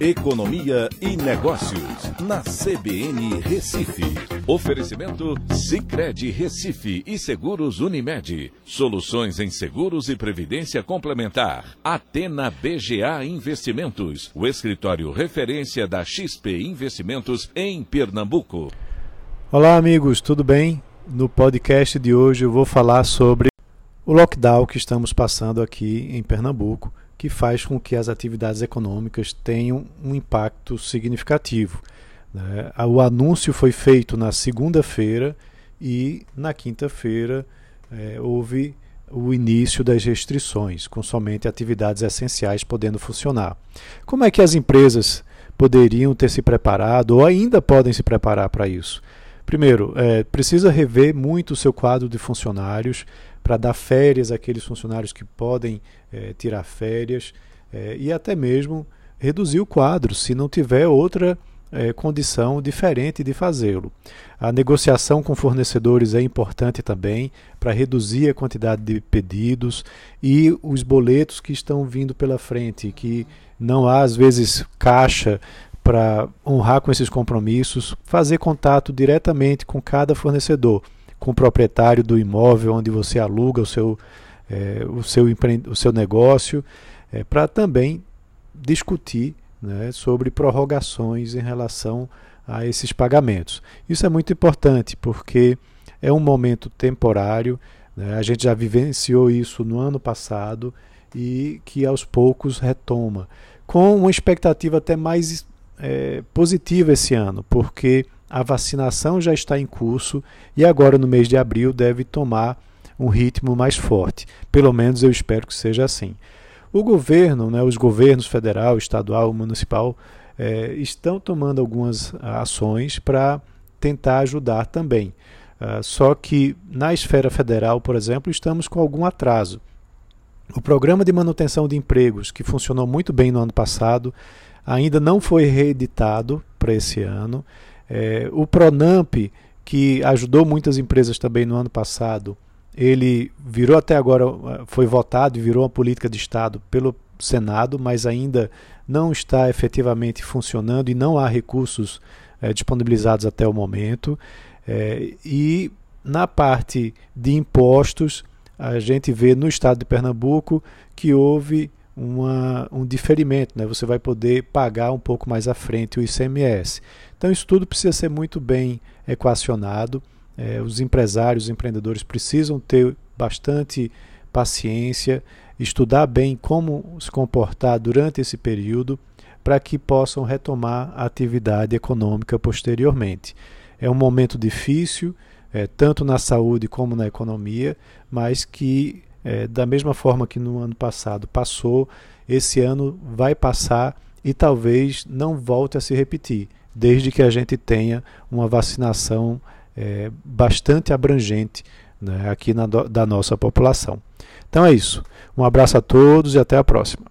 Economia e Negócios, na CBN Recife. Oferecimento Cicred Recife e Seguros Unimed. Soluções em seguros e previdência complementar. Atena BGA Investimentos, o escritório referência da XP Investimentos em Pernambuco. Olá, amigos, tudo bem? No podcast de hoje eu vou falar sobre o lockdown que estamos passando aqui em Pernambuco que faz com que as atividades econômicas tenham um impacto significativo. Né? O anúncio foi feito na segunda-feira e na quinta-feira é, houve o início das restrições, com somente atividades essenciais podendo funcionar. Como é que as empresas poderiam ter se preparado ou ainda podem se preparar para isso? Primeiro, é, precisa rever muito o seu quadro de funcionários para dar férias àqueles funcionários que podem é, tirar férias é, e até mesmo reduzir o quadro se não tiver outra é, condição diferente de fazê-lo. A negociação com fornecedores é importante também para reduzir a quantidade de pedidos e os boletos que estão vindo pela frente, que não há às vezes caixa para honrar com esses compromissos, fazer contato diretamente com cada fornecedor, com o proprietário do imóvel onde você aluga o seu, é, o seu, o seu negócio, é, para também discutir né, sobre prorrogações em relação a esses pagamentos. Isso é muito importante porque é um momento temporário, né, a gente já vivenciou isso no ano passado e que aos poucos retoma, com uma expectativa até mais é, positiva esse ano, porque a vacinação já está em curso e agora no mês de abril deve tomar um ritmo mais forte. Pelo menos eu espero que seja assim. O governo, né, os governos federal, estadual, municipal, é, estão tomando algumas ações para tentar ajudar também. Uh, só que na esfera federal, por exemplo, estamos com algum atraso. O programa de manutenção de empregos, que funcionou muito bem no ano passado, ainda não foi reeditado para esse ano. É, o Pronamp, que ajudou muitas empresas também no ano passado, ele virou até agora, foi votado e virou uma política de Estado pelo Senado, mas ainda não está efetivamente funcionando e não há recursos é, disponibilizados até o momento. É, e na parte de impostos, a gente vê no estado de Pernambuco que houve uma, um diferimento, né? você vai poder pagar um pouco mais à frente o ICMS. Então, isso tudo precisa ser muito bem equacionado. É, os empresários, os empreendedores precisam ter bastante paciência, estudar bem como se comportar durante esse período para que possam retomar a atividade econômica posteriormente. É um momento difícil, é, tanto na saúde como na economia, mas que é, da mesma forma que no ano passado passou, esse ano vai passar e talvez não volte a se repetir, desde que a gente tenha uma vacinação é, bastante abrangente né, aqui na, da nossa população. Então é isso. Um abraço a todos e até a próxima.